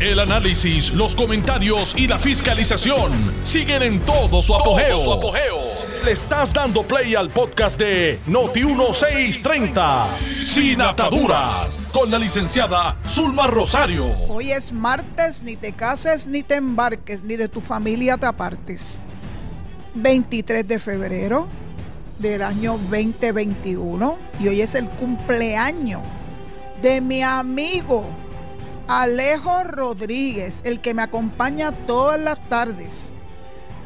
El análisis, los comentarios y la fiscalización siguen en todo su apogeo. Le estás dando play al podcast de Noti1630, Sin Ataduras, con la licenciada Zulma Rosario. Hoy es martes, ni te cases ni te embarques, ni de tu familia te apartes. 23 de febrero del año 2021 y hoy es el cumpleaños de mi amigo Alejo Rodríguez, el que me acompaña todas las tardes,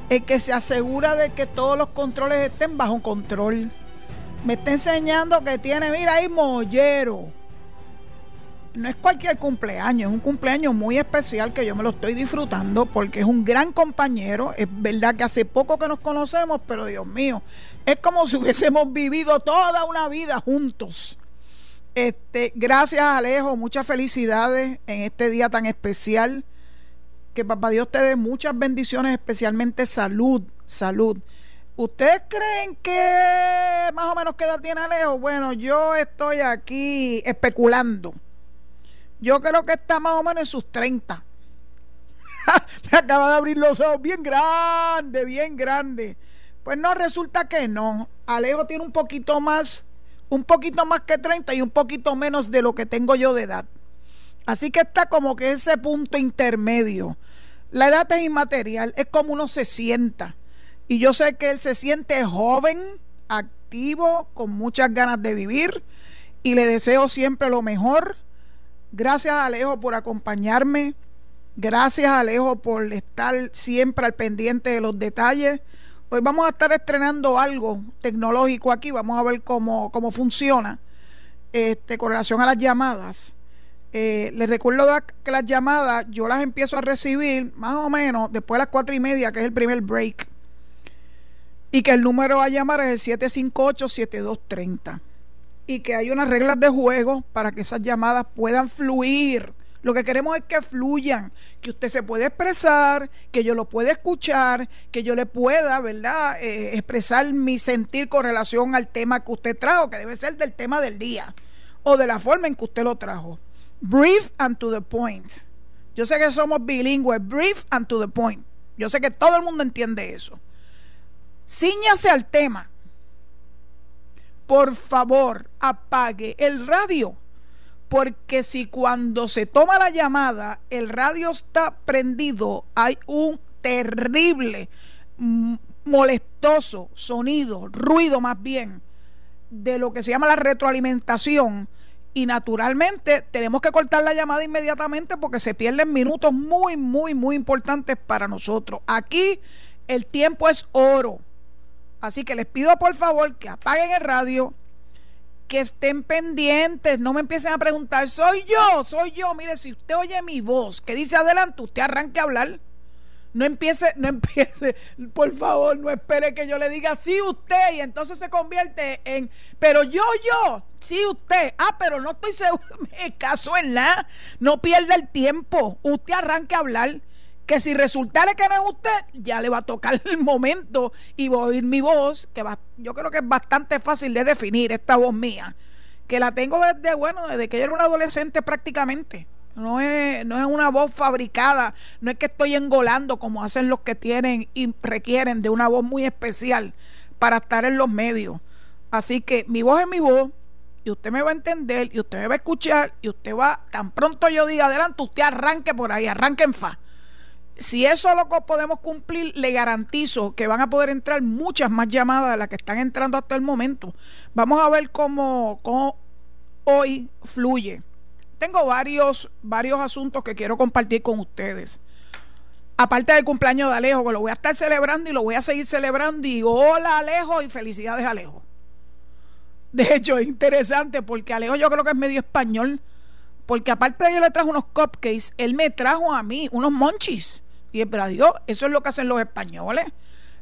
el que se asegura de que todos los controles estén bajo control. Me está enseñando que tiene, mira ahí, mollero. No es cualquier cumpleaños, es un cumpleaños muy especial que yo me lo estoy disfrutando porque es un gran compañero. Es verdad que hace poco que nos conocemos, pero Dios mío, es como si hubiésemos vivido toda una vida juntos. Este, gracias Alejo, muchas felicidades en este día tan especial. Que papá Dios te dé muchas bendiciones, especialmente salud, salud. ¿Ustedes creen que más o menos qué edad tiene Alejo? Bueno, yo estoy aquí especulando. Yo creo que está más o menos en sus 30. Me acaba de abrir los ojos bien grande, bien grande. Pues no, resulta que no. Alejo tiene un poquito más un poquito más que 30 y un poquito menos de lo que tengo yo de edad. Así que está como que ese punto intermedio. La edad es inmaterial, es como uno se sienta. Y yo sé que él se siente joven, activo, con muchas ganas de vivir. Y le deseo siempre lo mejor. Gracias Alejo por acompañarme. Gracias Alejo por estar siempre al pendiente de los detalles. Hoy vamos a estar estrenando algo tecnológico aquí, vamos a ver cómo, cómo funciona este, con relación a las llamadas. Eh, les recuerdo que las llamadas yo las empiezo a recibir más o menos después de las cuatro y media, que es el primer break. Y que el número a llamar es el 758-7230. Y que hay unas reglas de juego para que esas llamadas puedan fluir lo que queremos es que fluyan, que usted se pueda expresar, que yo lo pueda escuchar, que yo le pueda, ¿verdad?, eh, expresar mi sentir con relación al tema que usted trajo, que debe ser del tema del día o de la forma en que usted lo trajo. Brief and to the point. Yo sé que somos bilingües, brief and to the point. Yo sé que todo el mundo entiende eso. Cíñase al tema. Por favor, apague el radio porque si cuando se toma la llamada el radio está prendido, hay un terrible, mm, molestoso sonido, ruido más bien, de lo que se llama la retroalimentación. Y naturalmente tenemos que cortar la llamada inmediatamente porque se pierden minutos muy, muy, muy importantes para nosotros. Aquí el tiempo es oro. Así que les pido por favor que apaguen el radio, que estén pendientes, no me empiecen a preguntar, soy yo, soy yo. Mire, si usted oye mi voz que dice adelante, usted arranque a hablar. No empiece, no empiece, por favor, no espere que yo le diga sí usted y entonces se convierte en, pero yo, yo, sí usted. Ah, pero no estoy seguro, me caso en nada. No pierda el tiempo. Usted arranque a hablar que si resultara que no es usted, ya le va a tocar el momento y voy a oír mi voz, que va, yo creo que es bastante fácil de definir esta voz mía, que la tengo desde, bueno, desde que yo era un adolescente prácticamente. No es, no es una voz fabricada, no es que estoy engolando como hacen los que tienen y requieren de una voz muy especial para estar en los medios. Así que mi voz es mi voz, y usted me va a entender, y usted me va a escuchar, y usted va, tan pronto yo diga adelante, usted arranque por ahí, arranque en fa si eso lo podemos cumplir, le garantizo que van a poder entrar muchas más llamadas de las que están entrando hasta el momento. Vamos a ver cómo, hoy fluye. Tengo varios, varios asuntos que quiero compartir con ustedes. Aparte del cumpleaños de Alejo, que lo voy a estar celebrando y lo voy a seguir celebrando. Y hola Alejo y felicidades Alejo. De hecho, es interesante porque Alejo yo creo que es medio español. Porque aparte de yo le trajo unos cupcakes, él me trajo a mí unos monchis. Y pero Dios, eso es lo que hacen los españoles.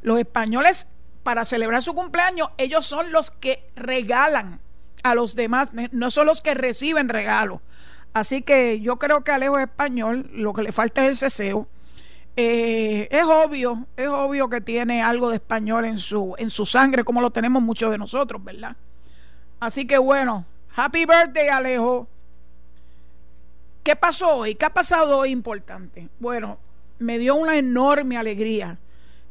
Los españoles, para celebrar su cumpleaños, ellos son los que regalan a los demás, no son los que reciben regalos. Así que yo creo que Alejo es español, lo que le falta es el ceseo. Eh, es obvio, es obvio que tiene algo de español en su, en su sangre, como lo tenemos muchos de nosotros, ¿verdad? Así que bueno, happy birthday, Alejo. ¿Qué pasó hoy? ¿Qué ha pasado hoy importante? Bueno, me dio una enorme alegría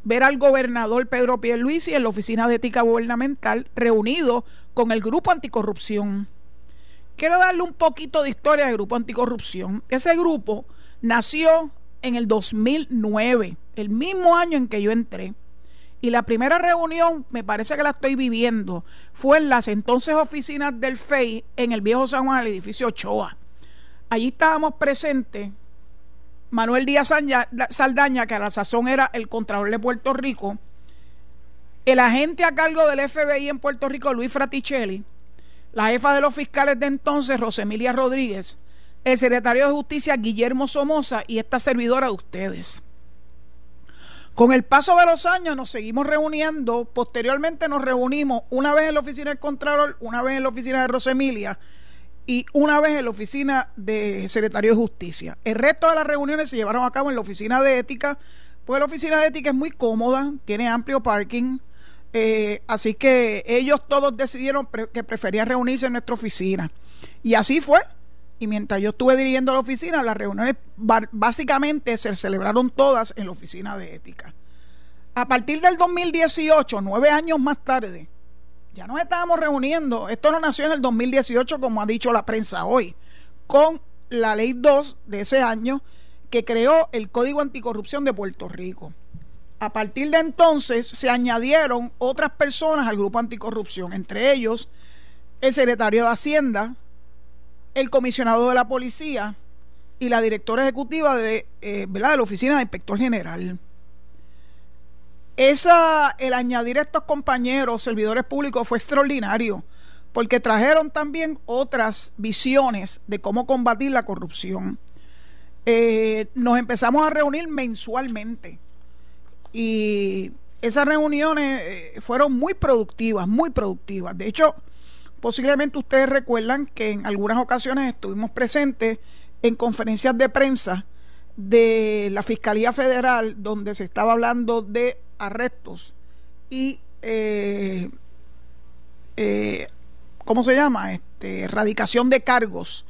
ver al gobernador Pedro Pierluisi en la Oficina de Ética Gubernamental reunido con el Grupo Anticorrupción. Quiero darle un poquito de historia del Grupo Anticorrupción. Ese grupo nació en el 2009, el mismo año en que yo entré. Y la primera reunión, me parece que la estoy viviendo, fue en las entonces oficinas del FEI en el viejo San Juan, el edificio Ochoa. Allí estábamos presentes Manuel Díaz Saldaña, que a la sazón era el Contralor de Puerto Rico, el agente a cargo del FBI en Puerto Rico, Luis Fraticelli, la jefa de los fiscales de entonces, Rosemilia Rodríguez, el secretario de Justicia, Guillermo Somoza, y esta servidora de ustedes. Con el paso de los años nos seguimos reuniendo, posteriormente nos reunimos una vez en la oficina del Contralor, una vez en la oficina de Rosemilia, y una vez en la oficina de secretario de justicia. El resto de las reuniones se llevaron a cabo en la oficina de ética, pues la oficina de ética es muy cómoda, tiene amplio parking, eh, así que ellos todos decidieron que preferían reunirse en nuestra oficina. Y así fue. Y mientras yo estuve dirigiendo la oficina, las reuniones básicamente se celebraron todas en la oficina de ética. A partir del 2018, nueve años más tarde, ya nos estábamos reuniendo, esto no nació en el 2018 como ha dicho la prensa hoy, con la ley 2 de ese año que creó el Código Anticorrupción de Puerto Rico. A partir de entonces se añadieron otras personas al grupo anticorrupción, entre ellos el secretario de Hacienda, el comisionado de la policía y la directora ejecutiva de, eh, de la Oficina de Inspector General. Esa, el añadir a estos compañeros servidores públicos fue extraordinario, porque trajeron también otras visiones de cómo combatir la corrupción. Eh, nos empezamos a reunir mensualmente y esas reuniones eh, fueron muy productivas, muy productivas. De hecho, posiblemente ustedes recuerdan que en algunas ocasiones estuvimos presentes en conferencias de prensa de la Fiscalía Federal donde se estaba hablando de arrestos y eh, eh, ¿cómo se llama? Este, erradicación de cargos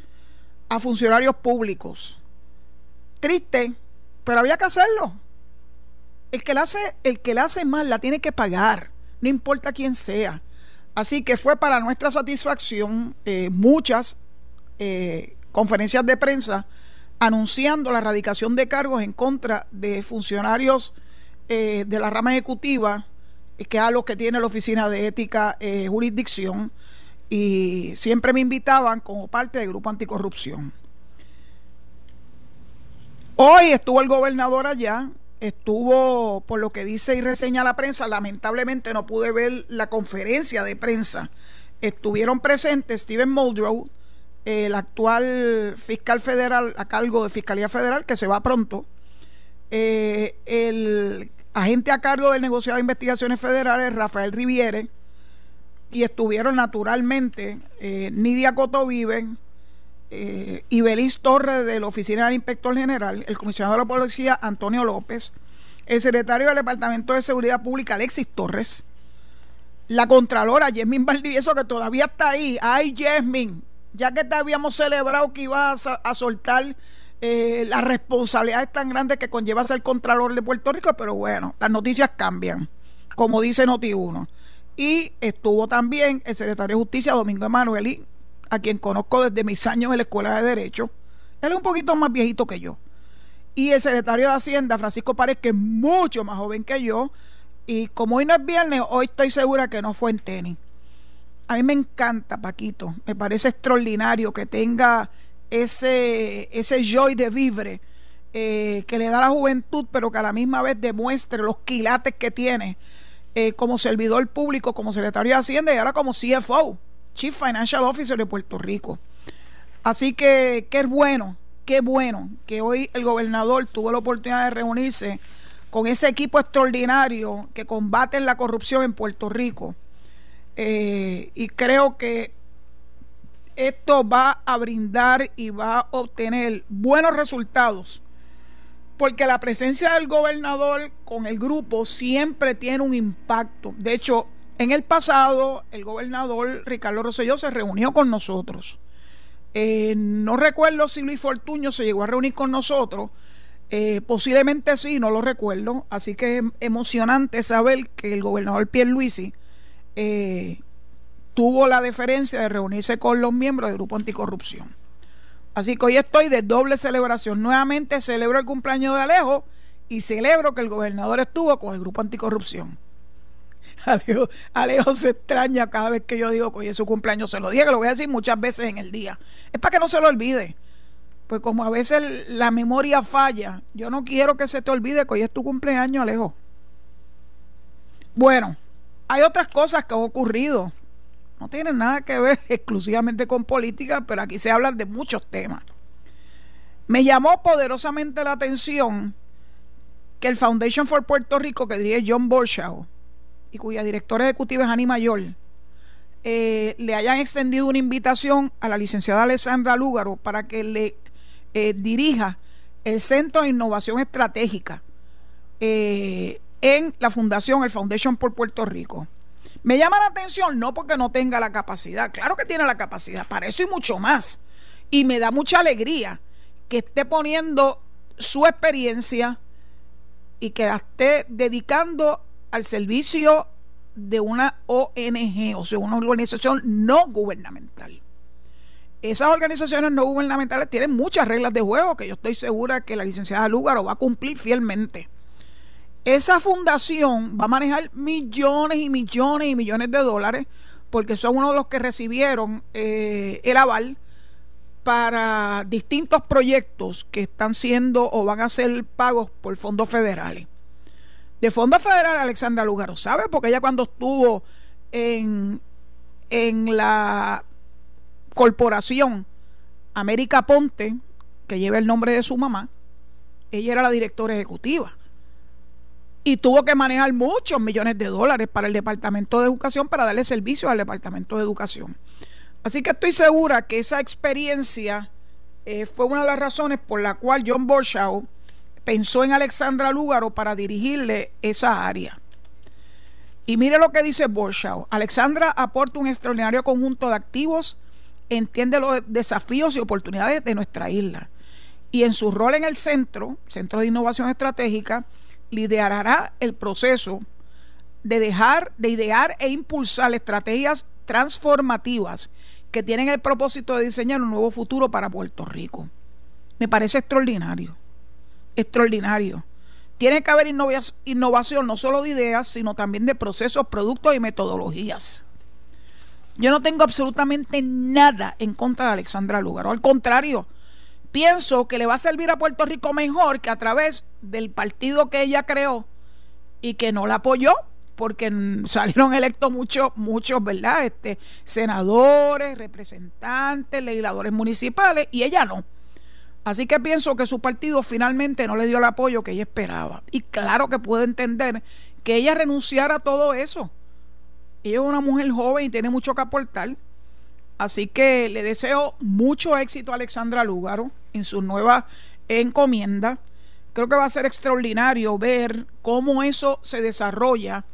a funcionarios públicos. Triste, pero había que hacerlo. El que la hace, el que la hace mal la tiene que pagar, no importa quién sea. Así que fue para nuestra satisfacción eh, muchas conferencias de prensa anunciando la erradicación de cargos en contra de funcionarios eh, de la rama ejecutiva, que es a los que tiene la Oficina de Ética eh, Jurisdicción, y siempre me invitaban como parte del Grupo Anticorrupción. Hoy estuvo el gobernador allá, estuvo, por lo que dice y reseña la prensa, lamentablemente no pude ver la conferencia de prensa. Estuvieron presentes Steven Muldrow, el actual fiscal federal a cargo de Fiscalía Federal, que se va pronto, eh, el agente a cargo del negociado de investigaciones federales, Rafael Riviere, y estuvieron naturalmente eh, Nidia Coto Vive eh, y Belis Torres de la Oficina del Inspector General, el comisionado de la Policía Antonio López, el secretario del Departamento de Seguridad Pública Alexis Torres, la Contralora Yasmin Valdivieso, que todavía está ahí. Ay, Yasmin, ya que te habíamos celebrado que ibas a soltar eh, la responsabilidad es tan grande que conlleva ser Contralor de Puerto Rico, pero bueno, las noticias cambian, como dice Noti1. Y estuvo también el secretario de Justicia, Domingo Emanueli, a quien conozco desde mis años en la Escuela de Derecho. Él es un poquito más viejito que yo. Y el secretario de Hacienda, Francisco Párez, que es mucho más joven que yo. Y como hoy no es viernes, hoy estoy segura que no fue en tenis. A mí me encanta, Paquito. Me parece extraordinario que tenga ese, ese joy de vivre eh, que le da la juventud, pero que a la misma vez demuestre los quilates que tiene eh, como servidor público, como secretario de Hacienda y ahora como CFO, Chief Financial Officer de Puerto Rico. Así que qué bueno, qué bueno que hoy el gobernador tuvo la oportunidad de reunirse con ese equipo extraordinario que combate la corrupción en Puerto Rico. Eh, y creo que esto va a brindar y va a obtener buenos resultados, porque la presencia del gobernador con el grupo siempre tiene un impacto. De hecho, en el pasado, el gobernador Ricardo Rosselló se reunió con nosotros Eh, no recuerdo si Luis Fortuño se llegó a reunir con nosotros. Eh, posiblemente sí, no lo recuerdo. Así que es emocionante saber que el gobernador Pierluisi eh, tuvo la deferencia de reunirse con los miembros del Grupo Anticorrupción. Así que hoy estoy de doble celebración. Nuevamente celebro el cumpleaños de Alejo y celebro que el gobernador estuvo con el Grupo Anticorrupción. Alejo, se extraña cada vez que yo digo que hoy es su cumpleaños. Se lo dije, que lo voy a decir muchas veces en el día. Es para que no se lo olvide. Pues como a veces la memoria falla, yo no quiero que se te olvide que hoy es tu cumpleaños, Alejo. Bueno, hay otras cosas que han ocurrido. No tienen nada que ver exclusivamente con política, pero aquí se hablan de muchos temas. Me llamó poderosamente la atención que el Foundation for Puerto Rico, que dirige John Borshaw, y cuya directora ejecutiva es Ani Mayor, eh, le hayan extendido una invitación a la licenciada Alessandra Lúgaro para que le eh, dirija el Centro de Innovación Estratégica eh, en la Fundación, el Foundation por Puerto Rico. Me llama la atención no porque no tenga la capacidad, claro que tiene la capacidad, para eso y mucho más. Y me da mucha alegría que esté poniendo su experiencia y que la esté dedicando al servicio de una ONG, o sea, una organización no gubernamental. Esas organizaciones no gubernamentales tienen muchas reglas de juego que yo estoy segura que la licenciada Lúgaro va a cumplir fielmente. Esa fundación va a manejar millones y millones y millones de dólares porque son uno de los que recibieron eh, el aval para distintos proyectos que están siendo o van a ser pagos por fondos federales. De Fondo Federal Alexandra Lugaro sabe porque ella cuando estuvo en, en la corporación América Ponte, que lleva el nombre de su mamá, ella era la directora ejecutiva y tuvo que manejar muchos millones de dólares para el Departamento de Educación para darle servicio al Departamento de Educación. Así que estoy segura que esa experiencia eh, fue una de las razones por la cual John Borshaw pensó en Alexandra Lúgaro para dirigirle esa área. Y mire lo que dice Borshaw. Alexandra aporta un extraordinario conjunto de activos, entiende los desafíos y oportunidades de nuestra isla. Y en su rol en el centro, Centro de Innovación Estratégica, liderará el proceso de dejar, de idear e impulsar estrategias transformativas que tienen el propósito de diseñar un nuevo futuro para Puerto Rico. Me parece extraordinario extraordinario. Tiene que haber innovación no solo de ideas, sino también de procesos, productos y metodologías. Yo no tengo absolutamente nada en contra de Alexandra Lugar. Al contrario, pienso que le va a servir a Puerto Rico mejor que a través del partido que ella creó y que no la apoyó porque salieron electos muchos, muchos, ¿verdad? Este, senadores, representantes, legisladores municipales y ella no. Así que pienso que su partido finalmente no le dio el apoyo que ella esperaba. Y claro que puedo entender que ella renunciara a todo eso. Ella es una mujer joven y tiene mucho que aportar. Así que le deseo mucho éxito a Alexandra Lúgaro en su nueva encomienda. Creo que va a ser extraordinario ver cómo eso se desarrolla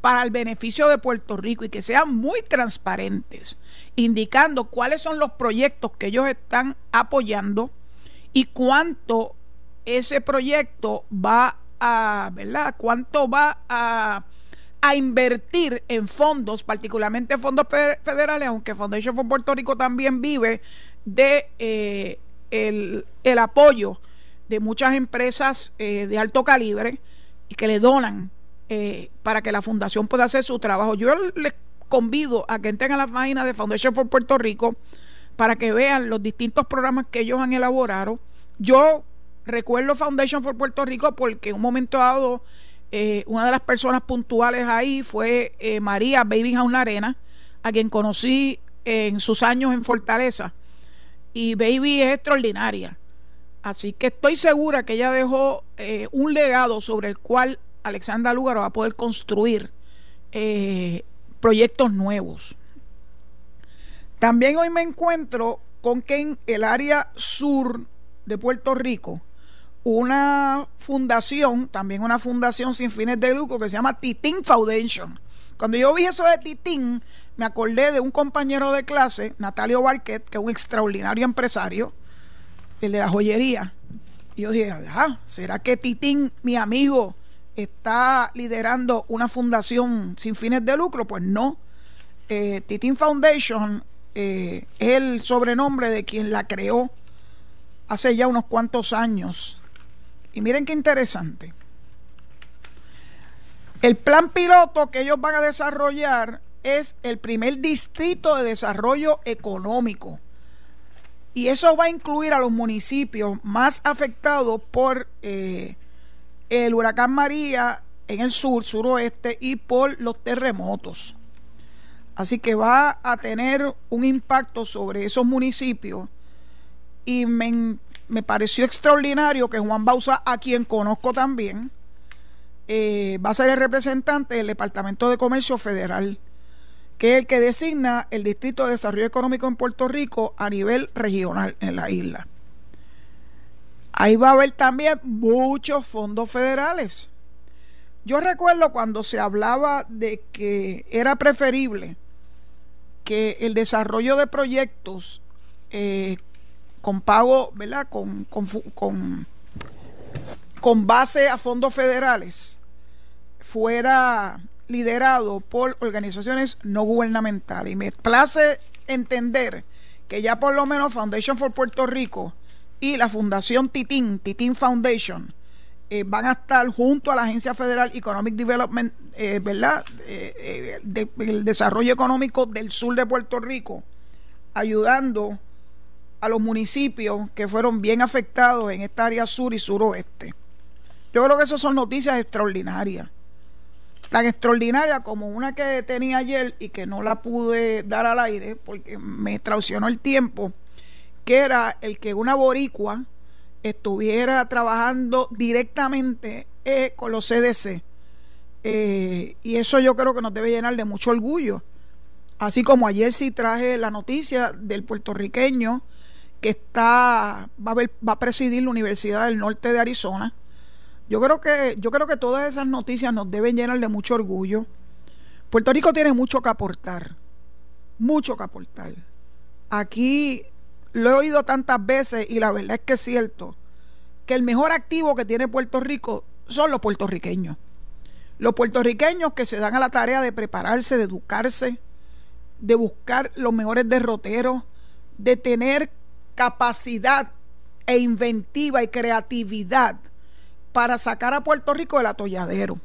para el beneficio de Puerto Rico y que sean muy transparentes, indicando cuáles son los proyectos que ellos están apoyando y cuánto ese proyecto va a, ¿verdad? Cuánto va a, invertir en fondos, particularmente fondos federales, aunque Foundation for Puerto Rico también vive de eh, el, apoyo de muchas empresas eh, de alto calibre y que le donan eh, para que la fundación pueda hacer su trabajo. Yo les convido a que entren a la página de Foundation for Puerto Rico para que vean los distintos programas que ellos han elaborado. Yo recuerdo Foundation for Puerto Rico porque en un momento dado eh, una de las personas puntuales ahí fue eh, María Baby Arena, a quien conocí en sus años en Fortaleza. Y Baby es extraordinaria. Así que estoy segura que ella dejó eh, un legado sobre el cual Alexandra Lugaro va a poder construir proyectos nuevos. También hoy me encuentro con que en el área sur de Puerto Rico, una fundación, también una fundación sin fines de lucro que se llama Titín Foundation. Cuando yo vi eso de Titín, me acordé de un compañero de clase, Natalio Barquet, que es un extraordinario empresario, el de la joyería. Y yo dije, ah, ¿será que Titín, mi amigo, está liderando una fundación sin fines de lucro? Pues no. Eh, Titín Foundation eh, es el sobrenombre de quien la creó hace ya unos cuantos años. Y miren qué interesante. El plan piloto que ellos van a desarrollar es el primer distrito de desarrollo económico. Y eso va a incluir a los municipios más afectados por eh, el huracán María en el sur, suroeste y por los terremotos. Así que va a tener un impacto sobre esos municipios y me, pareció extraordinario que Juan Bausa, a quien conozco también, eh, va a ser el representante del Departamento de Comercio Federal, que es el que designa el Distrito de Desarrollo Económico en Puerto Rico a nivel regional en la isla. Ahí va a haber también muchos fondos federales. Yo recuerdo cuando se hablaba de que era preferible que el desarrollo de proyectos eh, con pago, ¿verdad? Base a fondos federales fuera liderado por organizaciones no gubernamentales. Y me place entender que ya por lo menos Foundation for Puerto Rico y la Fundación Titín, Titín Foundation, eh, van a estar junto a la Agencia Federal Economic Development, eh, ¿verdad? Eh, el desarrollo económico del sur de Puerto Rico, ayudando a los municipios que fueron bien afectados en esta área sur y suroeste. Yo creo que esas son noticias extraordinarias. Tan extraordinarias como una que tenía ayer y que no la pude dar al aire porque me traicionó el tiempo, que era el que una boricua estuviera trabajando directamente eh, con los CDC. Eh, y eso yo creo que nos debe llenar de mucho orgullo. Así como ayer sí traje la noticia del puertorriqueño que está va a, va a presidir la Universidad del Norte de Arizona. Yo creo que yo creo que todas esas noticias nos deben llenar de mucho orgullo. Puerto Rico tiene mucho que aportar, mucho que aportar. Aquí lo he oído tantas veces y la verdad es que es cierto que el mejor activo que tiene Puerto Rico son los puertorriqueños. Los puertorriqueños que se dan a la tarea de prepararse, de educarse, de buscar los mejores derroteros, de tener capacidad e inventiva y creatividad para sacar a Puerto Rico del atolladero.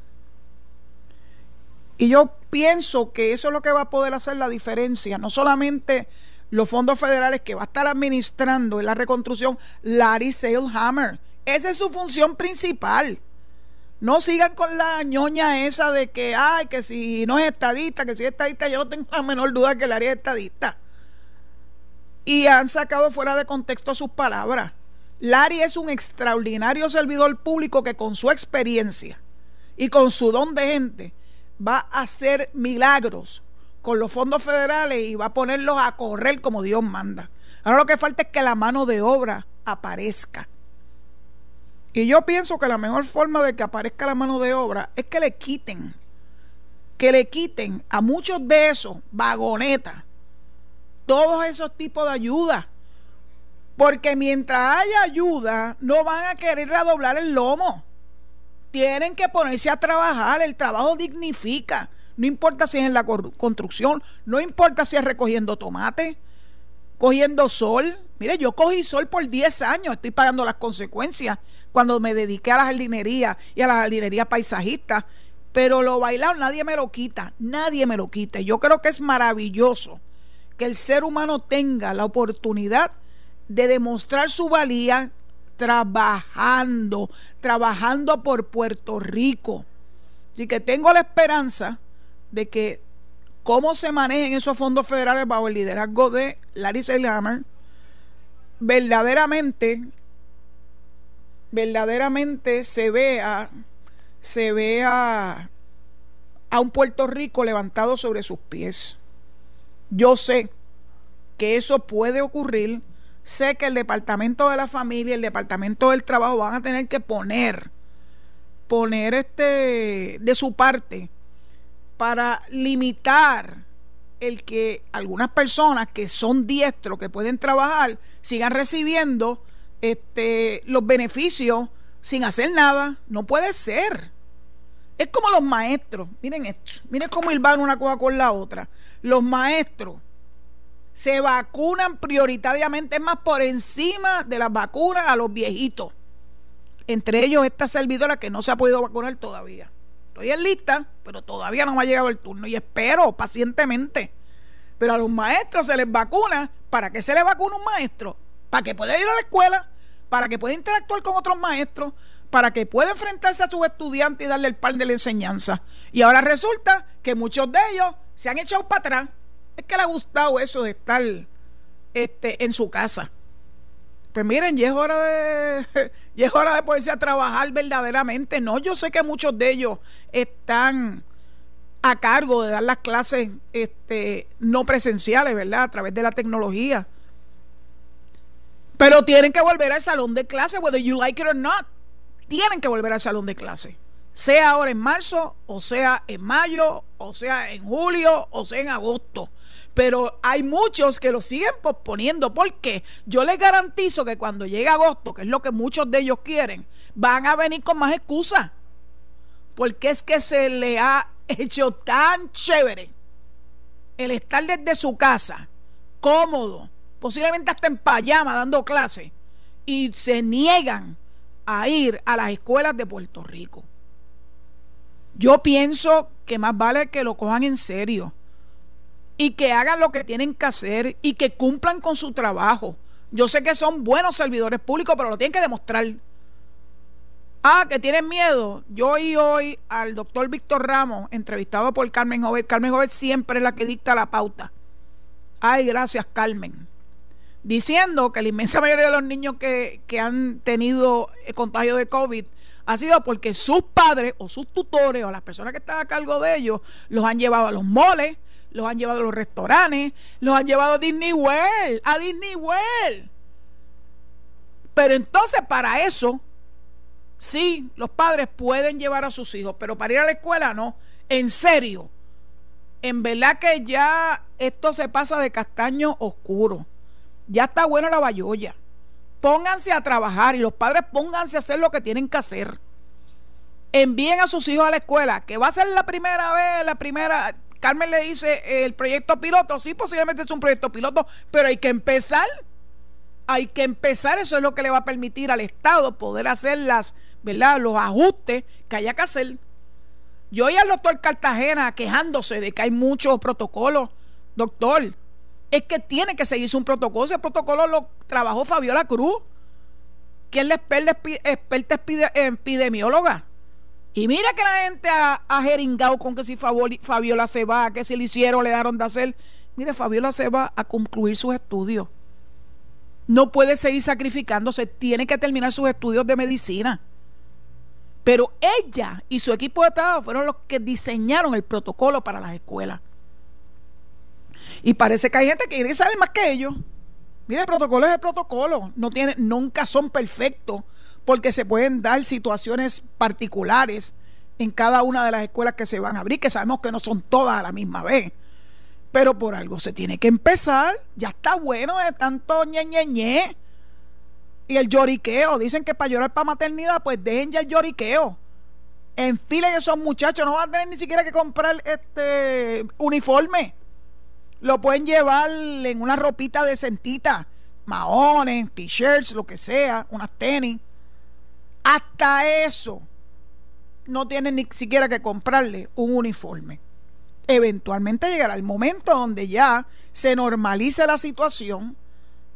Y yo pienso que eso es lo que va a poder hacer la diferencia, no solamente los fondos federales que va a estar administrando en la reconstrucción Larry Sailhammer. Esa es su función principal. No sigan con la ñoña esa de que, ay, que si no es estadista, que si es estadista, yo no tengo la menor duda que Larry es estadista y han sacado fuera de contexto sus palabras. Larry es un extraordinario servidor público que con su experiencia y con su don de gente va a hacer milagros con los fondos federales y va a ponerlos a correr como Dios manda. Ahora lo que falta es que la mano de obra aparezca. Y yo pienso que la mejor forma de que aparezca la mano de obra es que le quiten, que le quiten a muchos de esos vagonetas todos esos tipos de ayuda. Porque mientras haya ayuda, no van a querer redoblar el lomo. Tienen que ponerse a trabajar. El trabajo dignifica. No importa si es en la construcción, no importa si es recogiendo tomate, cogiendo sol. Mire, yo cogí sol por 10 años, estoy pagando las consecuencias cuando me dediqué a la jardinería y a la jardinería paisajista. Pero lo bailado nadie me lo quita, nadie me lo quita. Yo creo que es maravilloso que el ser humano tenga la oportunidad de demostrar su valía trabajando, trabajando por Puerto Rico. Así que tengo la esperanza de que cómo se manejen esos fondos federales bajo el liderazgo de Larry Selhammer, verdaderamente, verdaderamente se vea, se vea a un Puerto Rico levantado sobre sus pies. Yo sé que eso puede ocurrir. Sé que el Departamento de la Familia, el Departamento del Trabajo van a tener que poner, poner este de su parte para limitar el que algunas personas que son diestros, que pueden trabajar, sigan recibiendo este, los beneficios sin hacer nada. No puede ser. Es como los maestros. Miren esto. Miren cómo van una cosa con la otra. Los maestros se vacunan prioritariamente más por encima de las vacunas a los viejitos. Entre ellos esta servidora que no se ha podido vacunar todavía. Estoy en lista, pero todavía no me ha llegado el turno y espero pacientemente. Pero a los maestros se les vacuna. ¿Para qué se les vacuna un maestro? Para que pueda ir a la escuela, para que pueda interactuar con otros maestros, para que pueda enfrentarse a sus estudiantes y darle el pan de la enseñanza. Y ahora resulta que muchos de ellos se han echado para atrás. Es que le ha gustado eso de estar este, en su casa. Pues miren, ya es hora de, ya es hora de poderse a trabajar verdaderamente. No, yo sé que muchos de ellos están a cargo de dar las clases este, no presenciales, ¿verdad? A través de la tecnología. Pero tienen que volver al salón de clase, whether you like it or not. Tienen que volver al salón de clase. Sea ahora en marzo, o sea en mayo, o sea en julio, o sea en agosto. Pero hay muchos que lo siguen posponiendo. porque Yo les garantizo que cuando llegue agosto, que es lo que muchos de ellos quieren, van a venir con más excusas. Porque es que se le ha hecho tan chévere el estar desde su casa, cómodo, posiblemente hasta en payama dando clase, y se niegan a ir a las escuelas de Puerto Rico. Yo pienso que más vale que lo cojan en serio y que hagan lo que tienen que hacer y que cumplan con su trabajo. Yo sé que son buenos servidores públicos, pero lo tienen que demostrar. Ah, que tienen miedo. Yo oí hoy al doctor Víctor Ramos, entrevistado por Carmen Jovet. Carmen Jovet siempre es la que dicta la pauta. Ay, gracias, Carmen. Diciendo que la inmensa mayoría de los niños que, que han tenido contagio de COVID ha sido porque sus padres o sus tutores o las personas que están a cargo de ellos los han llevado a los moles, los han llevado a los restaurantes, los han llevado a Disney World, a Disney World. Pero entonces para eso Sí, los padres pueden llevar a sus hijos, pero para ir a la escuela no. En serio. En verdad que ya esto se pasa de castaño oscuro. Ya está bueno la bayolla. Pónganse a trabajar y los padres pónganse a hacer lo que tienen que hacer. Envíen a sus hijos a la escuela, que va a ser la primera vez, la primera. Carmen le dice el proyecto piloto. Sí, posiblemente es un proyecto piloto, pero hay que empezar. Hay que empezar. Eso es lo que le va a permitir al Estado poder hacer las ¿verdad? Los ajustes que haya que hacer. Yo oí al doctor Cartagena quejándose de que hay muchos protocolos. Doctor, es que tiene que seguirse un protocolo. Ese protocolo lo trabajó Fabiola Cruz, que es la experta, epidemióloga. Y mira que la gente ha, ha jeringado con que si Fabiola se va, que si le hicieron, le daron de hacer. Mire, Fabiola se va a concluir sus estudios. No puede seguir sacrificándose, tiene que terminar sus estudios de medicina. Pero ella y su equipo de trabajo fueron los que diseñaron el protocolo para las escuelas. Y parece que hay gente que quiere saber más que ellos. Mira, el protocolo es el protocolo. No tiene, nunca son perfectos porque se pueden dar situaciones particulares en cada una de las escuelas que se van a abrir, que sabemos que no son todas a la misma vez. Pero por algo se tiene que empezar. Ya está bueno de tanto ñe, ñe, ñe y el lloriqueo. Dicen que para llorar para maternidad, pues dejen ya el lloriqueo. Enfilen esos muchachos, no van a tener ni siquiera que comprar este uniforme. Lo pueden llevar en una ropita decentita, maones, t-shirts, lo que sea, unas tenis. Hasta eso no tienen ni siquiera que comprarle un uniforme. Eventualmente llegará el momento donde ya se normalice la situación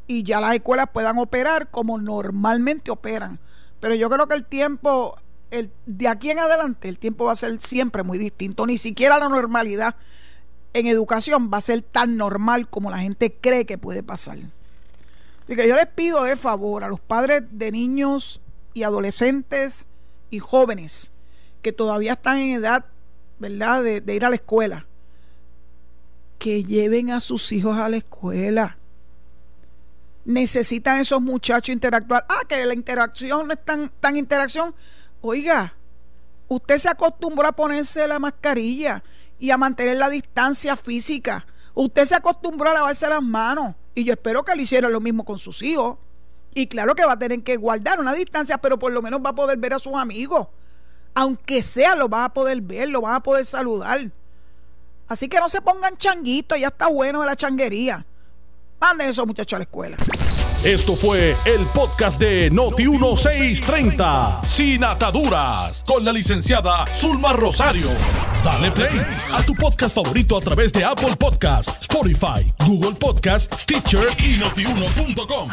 y ya las escuelas puedan operar como normalmente operan. Pero yo creo que el tiempo, el, de aquí en adelante, el tiempo va a ser siempre muy distinto. Ni siquiera la normalidad en educación va a ser tan normal como la gente cree que puede pasar. Así que yo les pido de favor a los padres de niños y adolescentes y jóvenes que todavía están en edad, ¿verdad?, de, ir a la escuela, que lleven a sus hijos a la escuela necesitan esos muchachos interactuar. Ah, que la interacción no es tan, tan interacción. Oiga, usted se acostumbró a ponerse la mascarilla y a mantener la distancia física. Usted se acostumbró a lavarse las manos y yo espero que lo hiciera lo mismo con sus hijos. Y claro que va a tener que guardar una distancia, pero por lo menos va a poder ver a sus amigos. Aunque sea, lo va a poder ver, lo van a poder saludar. Así que no se pongan changuitos, ya está bueno de la changuería. Manden esos muchachos a la escuela. Esto fue el podcast de Noti1630, sin ataduras, con la licenciada Zulma Rosario. Dale play a tu podcast favorito a través de Apple Podcasts, Spotify, Google Podcasts, Stitcher y notiuno.com.